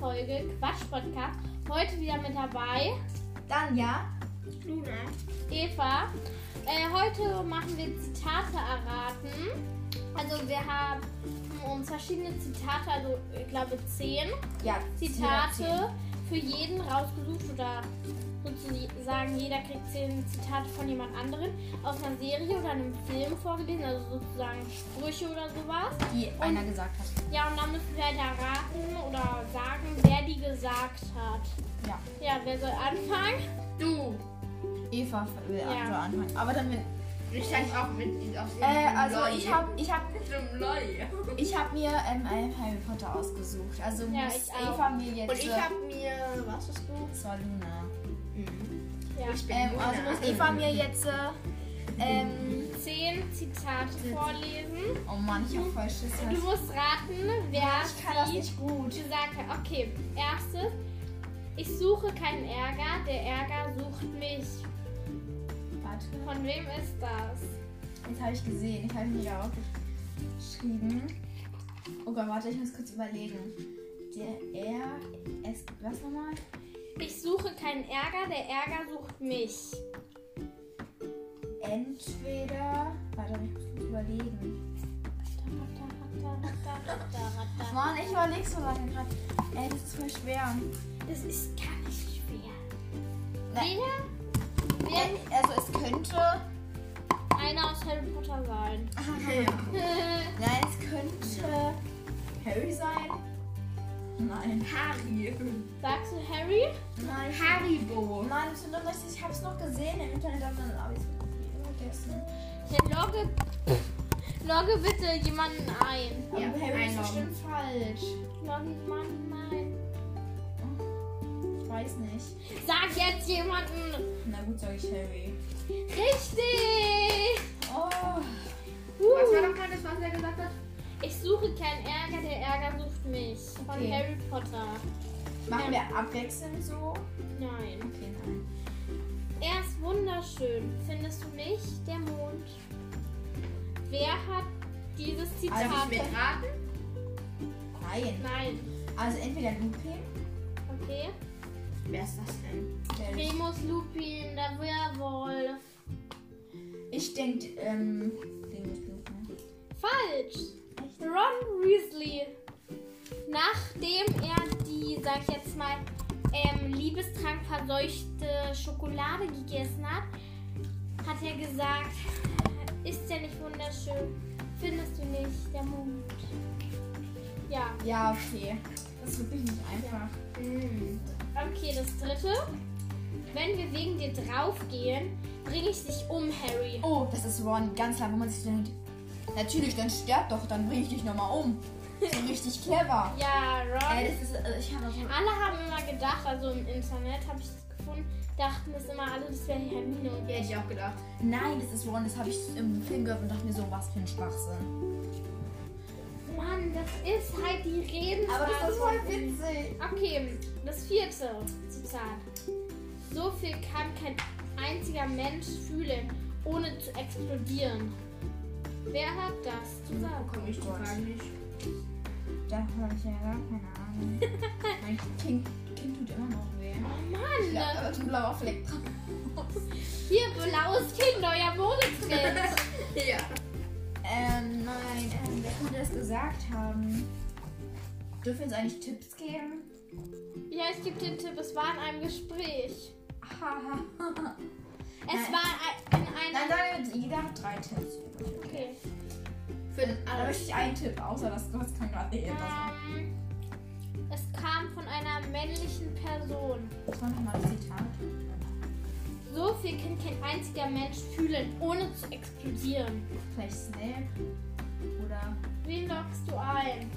Folge Quatsch Podcast. Heute wieder mit dabei Dann ja. Luna. Eva. Äh, heute machen wir Zitate erraten. Also wir haben uns verschiedene Zitate, also ich glaube zehn Ja. Zitate für jeden rausgesucht oder sozusagen jeder kriegt zehn Zitate von jemand anderem aus einer Serie oder einem Film vorgelesen, also sozusagen Sprüche oder sowas. Die einer gesagt hat. Ja, und dann müssen wir halt erraten oder sagen, wer die gesagt hat. Ja. Ja, wer soll anfangen? Du. Eva will Ja. ja. anfangen. Aber dann will. Ich kann auch mit auf Äh, also ich habe ich hab, Mit einem Leu. ich hab mir ähm, einen Harry Potter ausgesucht. Also Ja, muss ich auch. Eva mir jetzt. Und ich habe mir. Was hast du? Das war Luna. Ja. Ich bin Ähm, also muss Eva mir jetzt. Äh, ähm, Zehn Zitate vorlesen. oh Mann, ich hab voll Schiss. Du musst raten, wer ich kann das nicht gut. gesagt hat. Okay, erstes. Ich suche keinen Ärger, der Ärger sucht mich. Warte. Von wem ist das? Jetzt habe ich gesehen. Ich habe mir aufgeschrieben. Oh Gott, warte, ich muss kurz überlegen. Der er. Es, was nochmal? Ich suche keinen Ärger, der Ärger sucht mich. Entweder. Warte, ich muss kurz überlegen. Mann, ich überlege so lange gerade. Ey, das ist voll schwer. Das ist gar nicht schwer. Nein. Wer? Wer? Also es könnte. Einer aus Harry Potter sein. Nein, es könnte Harry sein. Nein. Harry. Sagst du Harry? Nein. Haribo. Nein, das nicht. Ich habe es noch gesehen im Internet, aber dann habe ich es vergessen. Ja, logge, logge bitte jemanden ein. Aber Ja, Harry ist bestimmt falsch. Logge jemanden ein. Ich weiß nicht. Sag jetzt jemanden. Na gut, sage ich Harry. Richtig! Oh. Was war nochmal das, was er gesagt hat? Ich suche keinen Ärger, der Ärger sucht mich. Von Okay. Harry Potter. Machen wir abwechselnd so? Nein. Okay, nein. Er ist wunderschön. Findest du nicht? Der Mond. Wer hat dieses Zitat? Darf ich mitraten? Nein. Nein. Also entweder Lupin. Okay. Wer ist das denn? Remus Lupin, der Werwolf. Ich denke, ähm. Remus Lupin. Falsch. Ron Weasley. Nachdem er die, sag ich jetzt mal, ähm, Liebestrank verseuchte Schokolade gegessen hat, hat er gesagt, ist der nicht wunderschön? Findest du nicht, der Mond? Ja. Ja, okay. Das ist wirklich nicht einfach. Hm. Okay, das dritte. Wenn wir wegen dir draufgehen, bringe ich dich um, Harry. Oh, das ist Ron. Ganz klar, wo man sich so denkt. Natürlich, dann sterb doch, dann bring ich dich nochmal um. So richtig clever. Ja, Ron. Ey, das ist. äh, Ich habe so. Alle haben immer gedacht, also im Internet habe ich das gefunden, dachten das immer alle, das wäre Hermine und Ja, hätte ich auch gedacht. Nein, das ist Ron. Das habe ich im Film gehört und dachte mir so, was für ein Schwachsinn. Mann, das ist halt die Redensweise. Aber das ist voll witzig. Okay, das vierte Zitat. So viel kann kein einziger Mensch fühlen, ohne zu explodieren. Wer hat das zu sagen? Komm ich Gott. Frage nicht. Da habe ich ja gar keine Ahnung. mein kind, kind tut immer noch weh. Oh Mann, Ja, aber ein blauer Fleck. hier blaues Kind, euer Modetrend. Ja. Ähm, nein, ähm, wer könnte das gesagt haben? Dürfen wir uns eigentlich Tipps geben? ja, ich gebe den Tipp, es war in einem Gespräch. Haha. Es Nein. war ein- in Nein, einem... nein, jeder hat drei Tipps. Okay. Für den Da möchte ich einen Tipp, außer das kann gerade nicht etwas Ähm, es kam von einer männlichen Person. Das war nochmal das Zitat. So viel kann kein einziger Mensch fühlen, ohne zu explodieren. Vielleicht Snape. Oder Wen lockst du ein?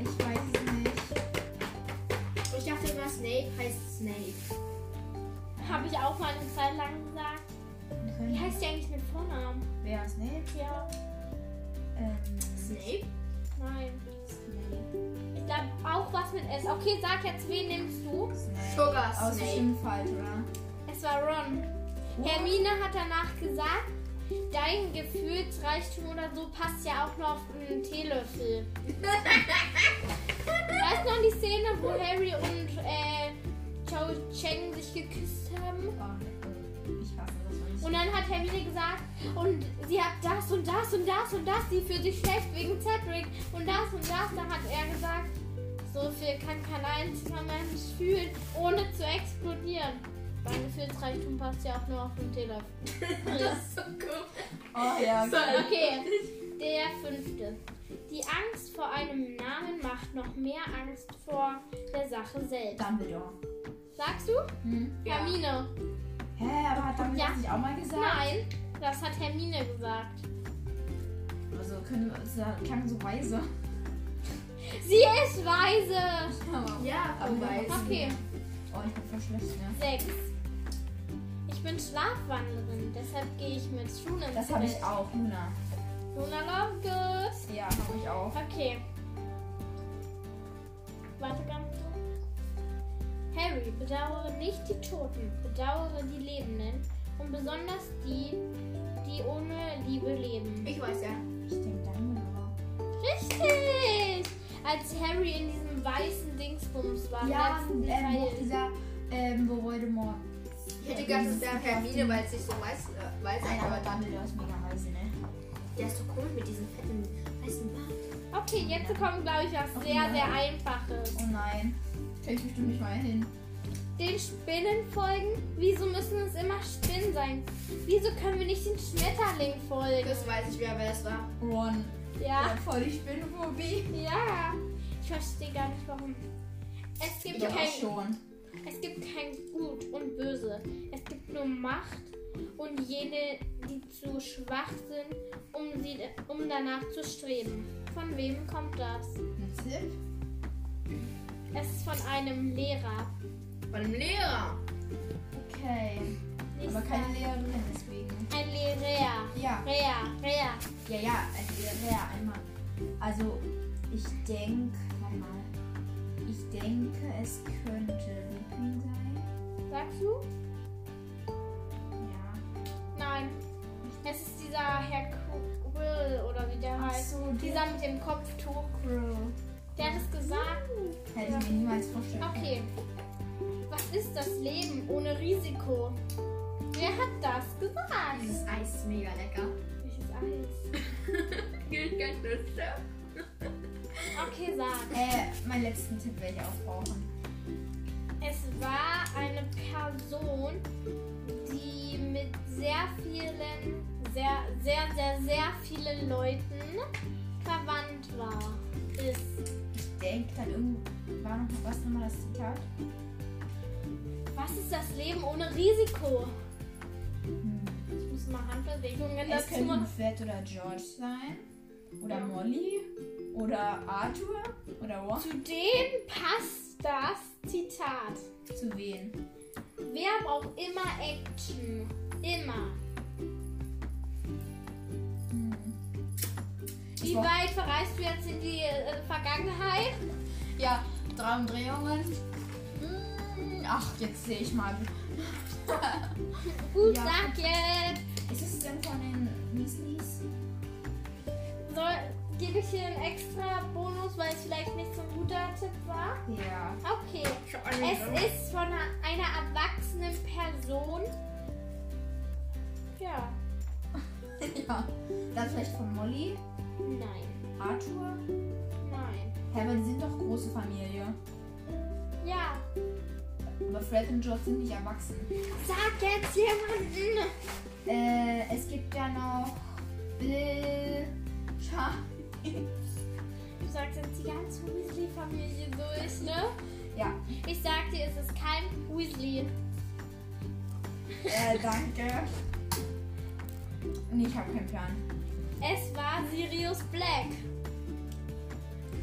ich weiß es nicht. Ich dachte immer, Snape heißt Snape. Habe ich auch mal eine Zeit lang gesagt. Wie heißt die eigentlich mit Vornamen? Wer Snape? Ja, Ähm, Snape? nein. Snape. Ich glaube auch was mit S. Okay, sag jetzt, wen nimmst du? Snape. Sugar Snape. bestimmt falsch, oder? Es war Ron. Hermine hat danach gesagt, dein Gefühlsreichtum oder so passt ja auch noch auf einen Teelöffel. weißt du noch die Szene, wo Harry und äh, Cho Cheng sich geküsst haben? Oh, ich hasse das, wenn ich Und dann hat Hermine gesagt, und sie hat das und das und das und das, sie fühlt sich schlecht wegen Cedric und das und das. Dann hat er gesagt, so viel kann kein einziger Mensch fühlen, ohne zu explodieren. Mein Gefühlsreichtum passt ja auch nur auf den Teelöffel. Das ist so cool. Oh ja, So. Okay, der fünfte. Die Angst vor einem Namen macht noch mehr Angst vor der Sache selbst. Dumbledore. Sagst du? Hm? Ja. Hermine. Hä, aber hat Dumbledore Ja. das nicht auch mal gesagt? Nein, das hat Hermine gesagt. Also können wir, es klang so weise. Sie ist weise. Ja, Aber aber weiß. Okay, Oh, ich bin voll schlecht, ne? sechs. Ich bin Schlafwandlerin, deshalb gehe ich mit Schuhen ins Das habe ich auch, Luna. Luna Lovegood. Ja, habe ich auch. Okay. Bedauere nicht die Toten, bedauere die Lebenden und besonders die, die ohne Liebe leben. Ich weiß ja. Ich denke Dumbledore. Richtig! Als Harry in diesem weißen Dingsbums war. Ja, letzten ähm, wo dieser, ähm, wo Voldemort. Ich hätte gedacht, das wäre Hermine, weil es sich so weiß, äh, weiß Nein, aber Dumbledore ist mega weise, ne? der ist so komisch mit diesem fetten weißen Bart. Okay, jetzt kommt, glaube ich, was Oh sehr, nein. sehr Einfaches. Oh nein. Krieg ich bestimmt nicht mal hin. Den Spinnen folgen? Wieso müssen es immer Spinnen sein? Wieso können wir nicht den Schmetterling folgen? Das weiß ich, wer das war. Ron. Ja. Voll die Spinnenphobie. Ja. Ich verstehe gar nicht warum. Es gibt Ich kein, schon. es gibt kein Gut und Böse. Es gibt nur Macht und jene, die zu schwach sind, um, sie, um danach zu streben. Von wem kommt das? Ein Tipp? Es ist von einem Lehrer. Von einem Lehrer. Okay. Nicht Aber keine. Lehrerin deswegen. Ein Lehrer. Ja. Rea, Rea. Ja, ja, ein Lehrer einmal. Also, ich denke, warte mal. Ich denke, es könnte Lupin sein. Sagst du? Ja. Nein. Es ist dieser Herr Quill oder wie der heißt. so, Dieser mit dem Kopftuch. Crow. Der hat es gesagt. Hätte ich mir niemals vorstellen können. Okay. Was ist das Leben ohne Risiko? Wer hat das gesagt? Dieses Eis ist mega lecker. Welches Eis? Gilt ganz Nüsse. Okay, sag. Äh, meinen letzten Tipp werde ich auch brauchen. Es war eine Person, die mit sehr vielen, sehr, sehr, sehr, sehr vielen Leuten verwandt war. Ist. Ich denke dann irgend... War noch was nochmal das Zitat? Was ist das Leben ohne Risiko? Hm. Ich muss mal Handbewegungen Es dazu könnten machen. Fred oder George sein. Oder Ja. Molly. Oder Arthur. Oder Ron. Zu dem passt das Zitat. Zu wen? Wer braucht immer Action? Immer. Hm. Wie weit verreist du jetzt in die äh, Vergangenheit? Ja, drei Umdrehungen. Ach, jetzt sehe ich mal. Gut, Ja. jetzt. Ist es denn von den Weasleys? Soll, gebe ich dir einen extra Bonus, weil es vielleicht nicht so ein guter Tipp war? Ja. Okay. Es ist von einer, einer erwachsenen Person. Ja. ja. Dann vielleicht von Molly, Nein. Arthur. Nein. Hä, aber die sind doch große Familie. Ja. Aber Fred und George sind nicht erwachsen. Sag jetzt jemanden. Äh, es gibt ja noch Bill, Charlie. Du sagst jetzt die ganze Weasley-Familie durch, ne? Ja, Ich sag dir, es ist kein Weasley. äh, danke. Nee, ich habe keinen Plan. Es war Sirius Black.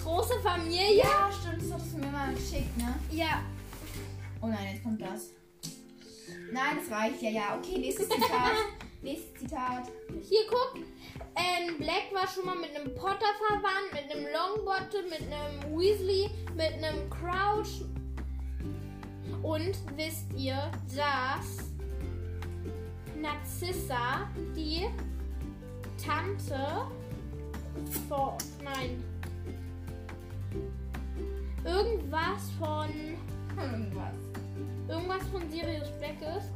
Große Familie? Ja, stimmt, das hattest du mir mal geschickt, ne? Ja. Oh nein, jetzt kommt das. Nein, das reicht ja, ja. Okay, nächstes Zitat. nächstes Zitat. Hier guck. Ähm, Black war schon mal mit einem Potter verwandt, mit einem Longbottom, mit einem Weasley, mit einem Crouch. Und wisst ihr, dass Narzissa, die Tante von. Nein. Irgendwas von. Irgendwas. Irgendwas von Sirius Black ist.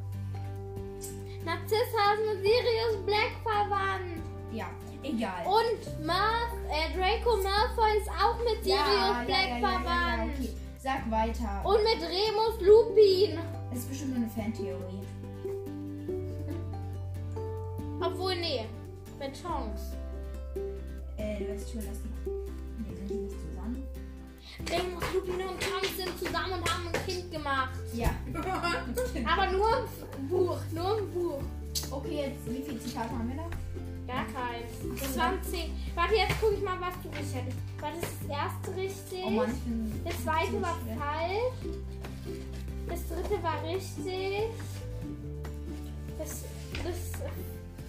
Narzissa ist mit Sirius Black verwandt. Ja, egal. Und Mal äh, Draco Malfoy ist auch mit Sirius Black verwandt. okay. Sag weiter. Und mit Remus Lupin. Das ist bestimmt nur eine Fantheorie. Obwohl, nee. Mit Chance. Äh, du weißt schon, die. Nee, sind die nicht zusammen? Remus Lupin und Chance sind zusammen und haben ein Kind gemacht. Ja. Aber nur im Buch. Nur im Buch. Okay, jetzt wie viele Zitate haben wir da? Gar keins. Das waren zehn. Warte, jetzt gucke ich mal, was du richtig hattest. Warte, das das erste richtig. Oh Mann. Das zweite war falsch. Das dritte war richtig. Das, das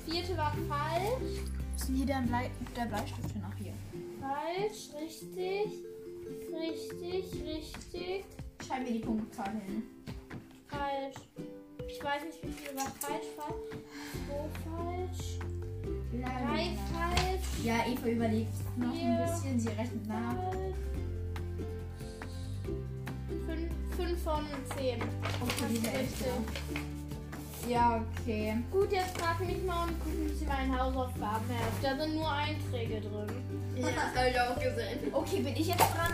vierte war falsch. Was ist denn hier der, Blei der Bleistift hin? Ach, hier. Falsch, richtig. Richtig, richtig. Schreib mir die Punktzahl hin. Falsch. Ich weiß nicht, wie viel war falsch. Falsch. Zwei falsch. Drei falsch. Ja, Eva überlegt noch Vier. ein bisschen. Sie rechnet nach. Fünf, fünf von zehn. Okay, die Richtig. Hälfte. Ja, okay. Gut, jetzt frag mich mal und guck, wie sie meine Hausaufgaben helfen. Da sind nur Einträge drin. Ja, das habe ich auch gesehen. Okay, bin ich jetzt dran?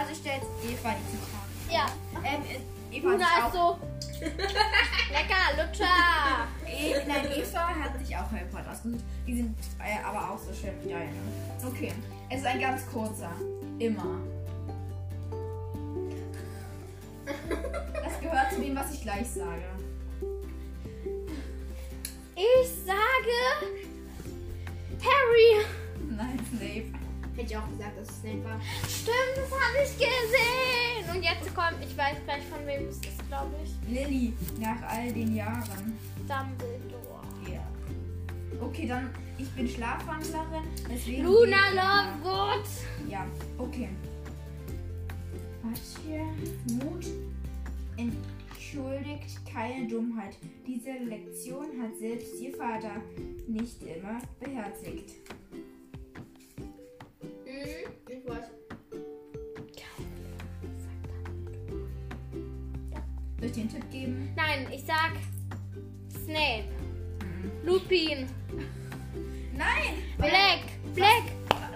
Also stellt Eva die Zitate. Ja. Ähm, Eva Luna ist auch, so. Lecker, Lutscher. E- Nein, Eva hat sich auch Harry Potter ausgesucht. Die sind äh, aber auch so schön wie deine. Okay, es ist ein ganz kurzer. Immer. Das gehört zu dem, was ich gleich sage. Ich sage. Harry. Hätte ich auch gesagt, dass es Snape war. Stimmt, das habe ich gesehen. Und jetzt kommt, ich weiß gleich von wem es ist, glaube ich. Lilly, nach all den Jahren. Dumbledore. Ja. Okay, dann, ich bin Schlafwandlerin. Deswegen Luna Lovegood. Ja, okay. Was hier? Mut entschuldigt keine Dummheit. Diese Lektion hat selbst ihr Vater nicht immer beherzigt. Ich einen Tipp geben? Nein, ich sag Snape. Lupin. Nein! Black. Black.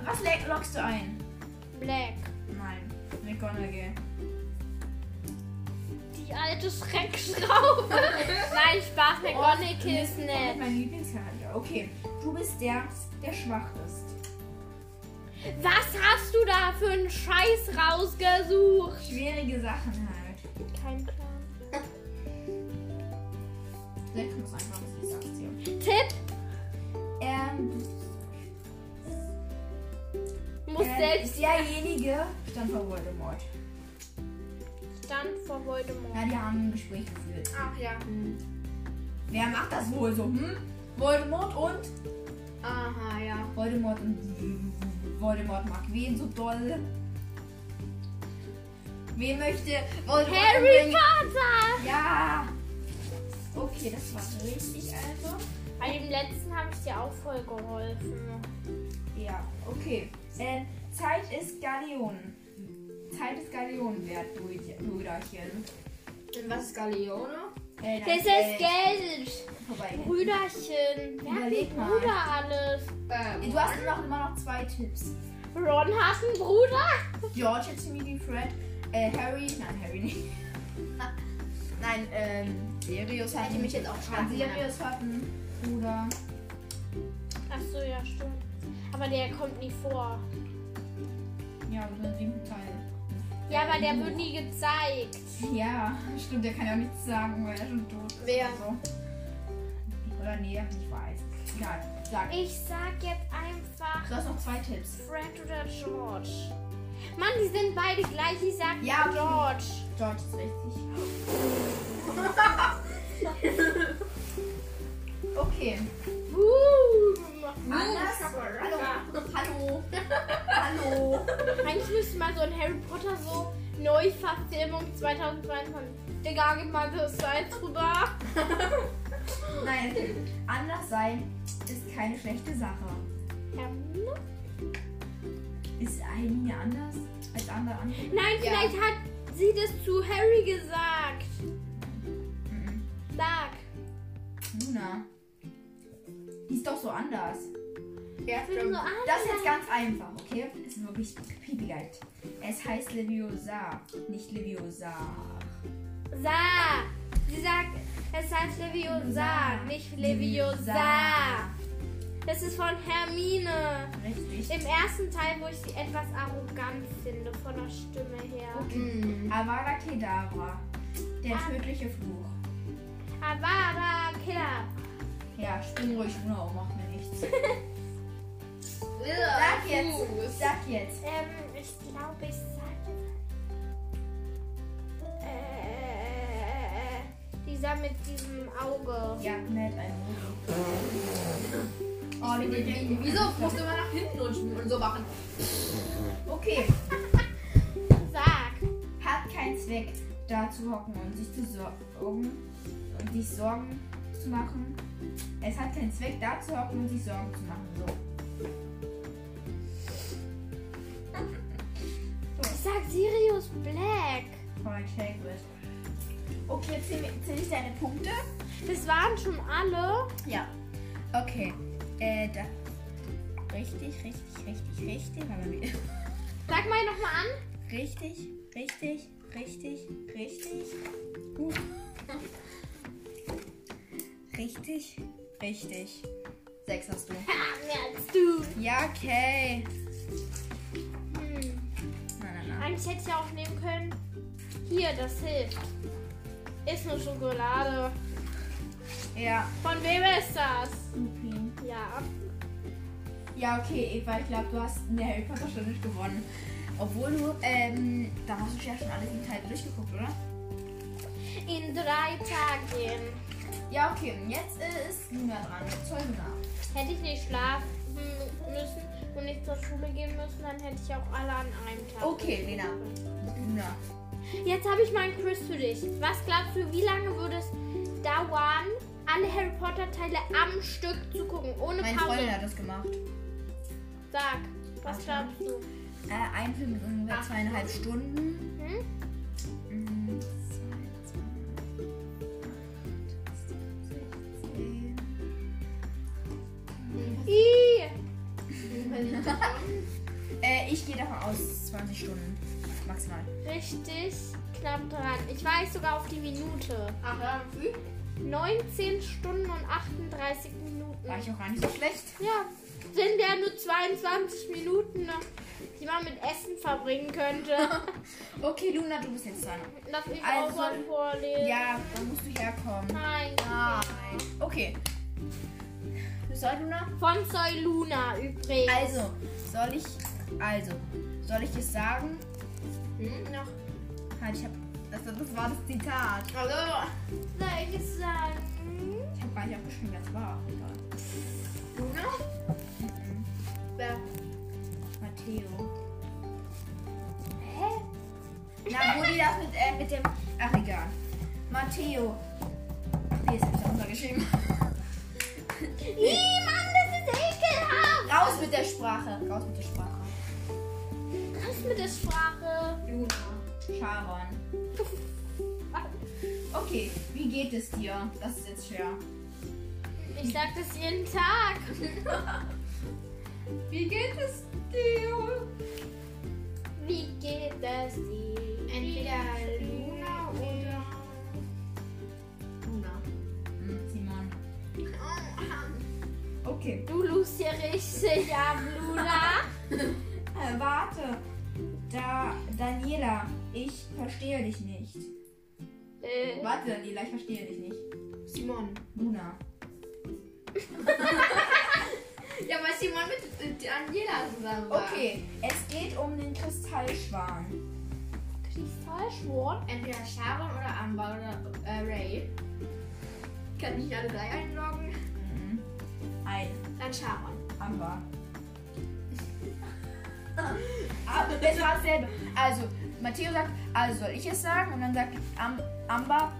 Was le- lockst du ein? Black. Nein. McGonagall. Die alte Schreckschraube. Nein, Spaß, McGonagall ist nett. Mein Lieblingscharakter. Okay, du bist der, der schwach ist. Was hast du da für einen Scheiß rausgesucht? Schwierige Sachen halt. Kein Plan. Muss einfach, sag's dir. Tipp. Ähm, Muss äh, selbst derjenige stand vor Voldemort. Stand vor Voldemort. Ja, die haben ein Gespräch geführt. Ach ja. Wer macht das wohl so? Hm? Voldemort und? Aha, ja. Voldemort und Voldemort mag wen so doll? Wen möchte Voldemort Harry umbringen? Potter. Ja! Okay, das war richtig also. Bei dem letzten habe ich dir auch voll geholfen. Ja, okay. Äh, Zeit ist Galeonen. Zeit ist Galeonen wert, Brüd- Brüderchen. Und was ist Galeone? Äh, Das ist Geld. Vorbei. Brüderchen. Wer hat Überleg einen mal. Bruder alles? Ähm, Du hast noch, immer noch zwei Tipps. Ron hat einen Bruder? George hat Timothy Fred. Äh, Harry. Nein, Harry nicht. Nein, ähm, Sirius hat Hätte mich jetzt auch fragen Sirius hat einen Bruder. Ach so, ja, stimmt. Aber der kommt nie vor. Ja, so ein siebten Teil. Ja, aber der wird nie gezeigt. Ja, stimmt, der kann ja auch nichts sagen, weil er schon tot ist. Wer? oder So. Oder nee, ich weiß. Egal, sag. Ich sag jetzt einfach Du hast noch zwei Tipps. Fred oder George. Mann, die sind beide gleich. Ich sag Ja. George. George ist richtig. Okay. Boom. Anders. Hallo. Hallo. Hallo. Eigentlich müsste mal so ein Harry Potter so Neuverfilmung 2022. Digga, gib mal das Salz rüber. Nein, okay. anders sein ist keine schlechte Sache. Hermine? Ist Hermine anders als andere andere? Nein, Ja. vielleicht hat sie das zu Harry gesagt. Luna. Die ist doch so anders. Ja, Ich bin so anders. Das ist jetzt ganz einfach, okay? Ist wirklich pipi leicht. Es heißt Leviosa, nicht Leviosa. Sa. Sie sagt, es heißt Leviosa, nicht Leviosa. Das ist von Hermine. Richtig. Im ersten Teil, wo ich sie etwas arrogant finde, von der Stimme her. Mhm. Avada Kedavra. Der Ah. tödliche Fluch. Avada Kedavra. Ja, spring ruhig nur macht mir nichts. Sag Sag jetzt. Sag jetzt. Ähm, ich glaube, ich sage jetzt. Äh, dieser mit diesem Auge. Ja, nett, ein Oh, die, die, wieso musst du immer nach hinten rutschen und so machen? Okay. Sag. Hat keinen Zweck, da zu hocken und sich zu sorgen und sich Sorgen zu machen. Es hat keinen Zweck, da zu hocken und sich Sorgen zu machen. So. Ich sag Sirius Black. Voll Hagrid. Okay, zähle zähl ich deine Punkte? Das waren schon alle. Ja. Okay. Äh, da. Richtig, richtig, richtig, richtig. Sag mal nochmal an. Richtig, richtig, richtig, richtig. Uh. Richtig, richtig. Sechs hast du. Ha, mehr als du. Ja, okay. Hm. Nein, nein, nein. Eigentlich hätte ich ja auch nehmen können. Hier, das hilft. Ist nur Schokolade. Ja, Von wem ist das? Lupin. Ja. Ja, okay, Eva, ich glaube, du hast in der Harry Potter Stunde nicht gewonnen. Obwohl du, ähm, da hast du ja schon alle sieben Teile durchgeguckt, oder? In drei Tagen. Ja, okay, und jetzt äh, ist Luna dran. Zoll Luna. Hätte ich nicht schlafen müssen und nicht zur Schule gehen müssen, dann hätte ich auch alle an einem Tag. Okay, Lena. Luna. Jetzt habe ich meinen Quiz für dich. Was glaubst du, wie lange würde es dauern, alle Harry Potter Teile am Stück zu gucken, ohne Meine Pause? Freundin hat das gemacht. Sag, was Warte. glaubst du? Äh, ein Film mit ungefähr Ach. zweieinhalb Stunden. Hm? Äh, ich gehe davon aus 20 Stunden. Maximal. richtig knapp dran. Ich weiß sogar auf die Minute. Ach ja, früh? 19 Stunden und 38 Minuten. War ich auch gar nicht so schlecht. Ja, sind ja nur 22 Minuten, die man mit Essen verbringen könnte. Okay, Luna, du bist jetzt dran. Darf ich Also- auch mal vorlesen? Ja, dann musst du herkommen. Nein. Nein. Okay. Soll Luna? Von Soy Luna übrigens. Also, soll ich. Also, soll ich es sagen? Hm, noch. Halt, ich hab. Das, das war das Zitat. Also, Soll ich es sagen? Ich hab gar nicht aufgeschrieben, das war. Egal. Luna? Mhm. Wer? Matteo. Hä? Na, wo die das mit, äh, mit dem. Ach, egal. Matteo. Ach, nee, jetzt hab ich Ih, Mann, das ist ekelhaft. Raus mit der Sprache. Raus mit der Sprache. Was mit der Sprache? Luna. Sharon. Okay, wie geht es dir? Das ist jetzt schwer. Ich sag das jeden Tag. Wie geht es dir? Wie geht es dir? Entweder Okay. Du lust hier richtig ab, Luna. Äh, warte. Da, Daniela, ich verstehe dich nicht. äh, Warte, Daniela, ich verstehe dich nicht. Simon. Luna. Ja, weil Simon mit Daniela zusammen war. Okay, es geht um den Kristallschwan. Kristallschwort? Entweder Sharon oder Amber oder äh, Ray. Kann ich alle drei einloggen? Ein Dann Sharon. Amber. Aber das war dasselbe. Also, Matteo sagt, also soll ich es sagen? Und dann sagt Am Amber,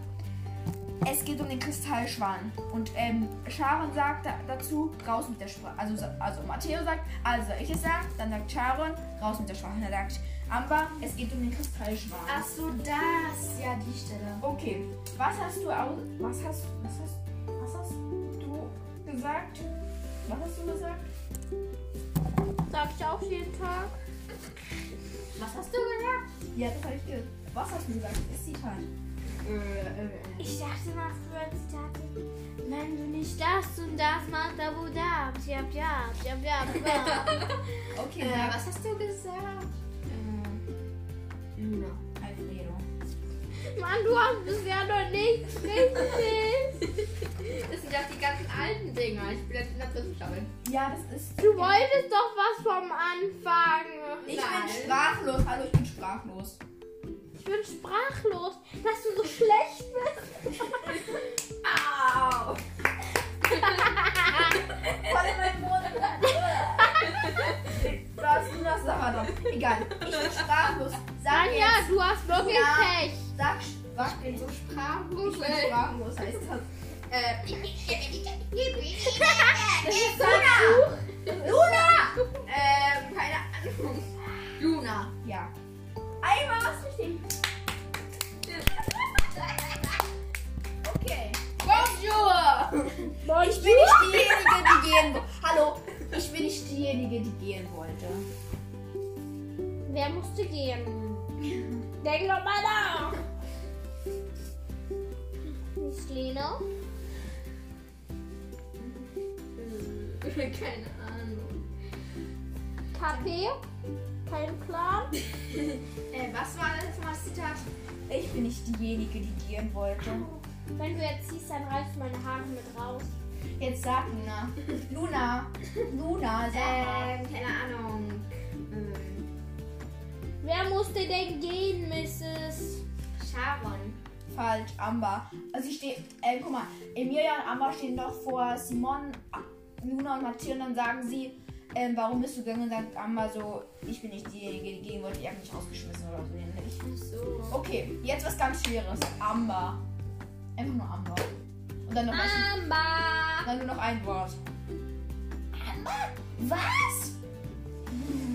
es geht um den Kristallschwan. Und ähm, Sharon sagt da, dazu, raus mit der Sprache. Also, also Matteo sagt, also soll ich es sagen, dann sagt Sharon, raus mit der Sprache. Und dann sagt Amber, es geht um den Kristallschwan. Ach so, das. Ja, die Stelle. Okay, was hast du aus. Was hast, was hast, was hast du gesagt? Was hast du gesagt? Sag ich auch jeden Tag. Was hast du gesagt? Ja, das habe ich gehört. Was hast du gesagt? Das Zitat. Ich dachte mal früher Zitate. Wenn du nicht das und das machst, da wo da. Ja, ja, ja, ja, ja. Okay, Äh, was hast du gesagt? Äh, Luna. Mann, du hast bisher noch nichts richtig. Das sind doch die ganzen alten Dinger. Ich bin jetzt in der dritten Staffel. Ja, das ist. Du wolltest doch was vom Anfang. Ich Nein. bin sprachlos. Hallo, ich bin sprachlos. Ich bin sprachlos, dass du so schlecht bist. Au! Voll in meinen Mund. Was du das noch? Egal. Ich bin sprachlos. Sag Anja, jetzt. du hast wirklich Ja. Pech. Sag. Was? Ich bin so sprachlos. Ich bin sprachlos, heißt das. Äh, Das ist so gehen wollte. Wer musste gehen? Denk doch mal nach. Ist Lena? Äh, keine Ahnung. Kaffee? Kein Plan? Äh, was war das das Zitat? Ich bin nicht diejenige, die gehen wollte. Wenn du jetzt ziehst, dann reißt meine Haare mit raus. Jetzt sag Luna. Luna. Luna, sag. Ähm, Musste denn gehen, Mrs. Sharon. Falsch, Amber. Also ich stehe, äh, guck mal, Emilia und Amber stehen doch vor Simon, Luna und Matthias und dann sagen sie, ähm, warum bist du gegangen? Und sagt Amber so, ich bin nicht diejenige, die gehen wollte, ich habe mich rausgeschmissen oder so ähnlich. So. Okay, jetzt was ganz Schweres. Amber. Einfach nur Amber. Und dann noch, was, Amber. dann nur noch ein Wort. Amber? Was? Amber,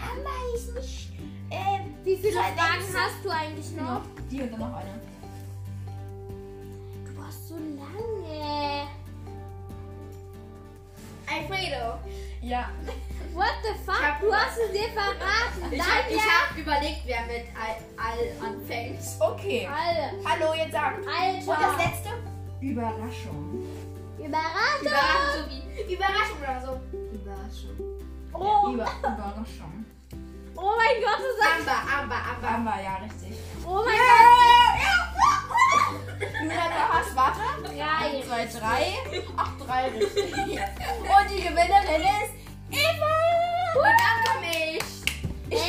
Amber ist nicht, ähm, Wie viele Fragen hast du eigentlich noch? die und dann noch eine. Du hast so lange. Alfredo. Ja. What the fuck? du hast es dir verraten. Ich habe hab überlegt, wer mit Al, Al anfängt. Okay. Alle. Hallo, jetzt sagt. Alter. Und das letzte? Überraschung. Überraschung. Überraschung, Überraschung oder so. Überraschung. Oh, Über Überraschung. oh mein Gott, du sagst. Amber, Amber, Amber. Amber, ja, richtig. Oh mein Gott. Luna, du hast, warte. Drei. 1, 2, 3. Ach, drei richtig. Und die Gewinnerin ist Eva. Bedanke mich.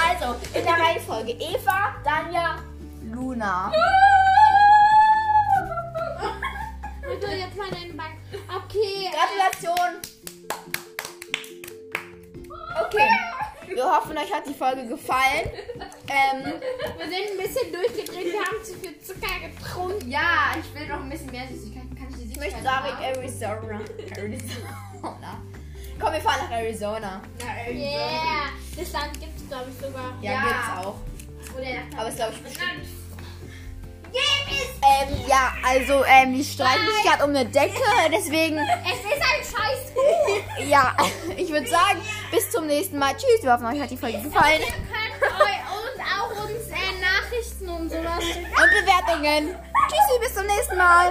Also, in der Reihenfolge Eva, Danja, Luna. Hoffen, euch hat die Folge gefallen. Ähm, Wir sind ein bisschen durchgedreht. Wir haben zu viel Zucker getrunken. Ja, ich will noch ein bisschen mehr Süßigkeiten. Kann ich die ich Süßigkeiten möchte sagen haben? Arizona. Arizona. Komm, wir fahren nach Arizona. Na, irgendwie. Yeah. Das Land gibt es, glaube ich, sogar. Ja, Ja. gibt's auch. Wo der nach Aber ist, glaube ich, bestimmt. Ähm, ja, also, ähm, die streiten sich gerade um eine Decke, deswegen, Es ist ein scheiß ja, ich würde sagen, bis zum nächsten Mal. Tschüss, wir hoffen, euch hat die Folge gefallen. Ihr könnt eu- und auch uns äh, Nachrichten und sowas. Und Bewertungen. Tschüssi, bis zum nächsten Mal.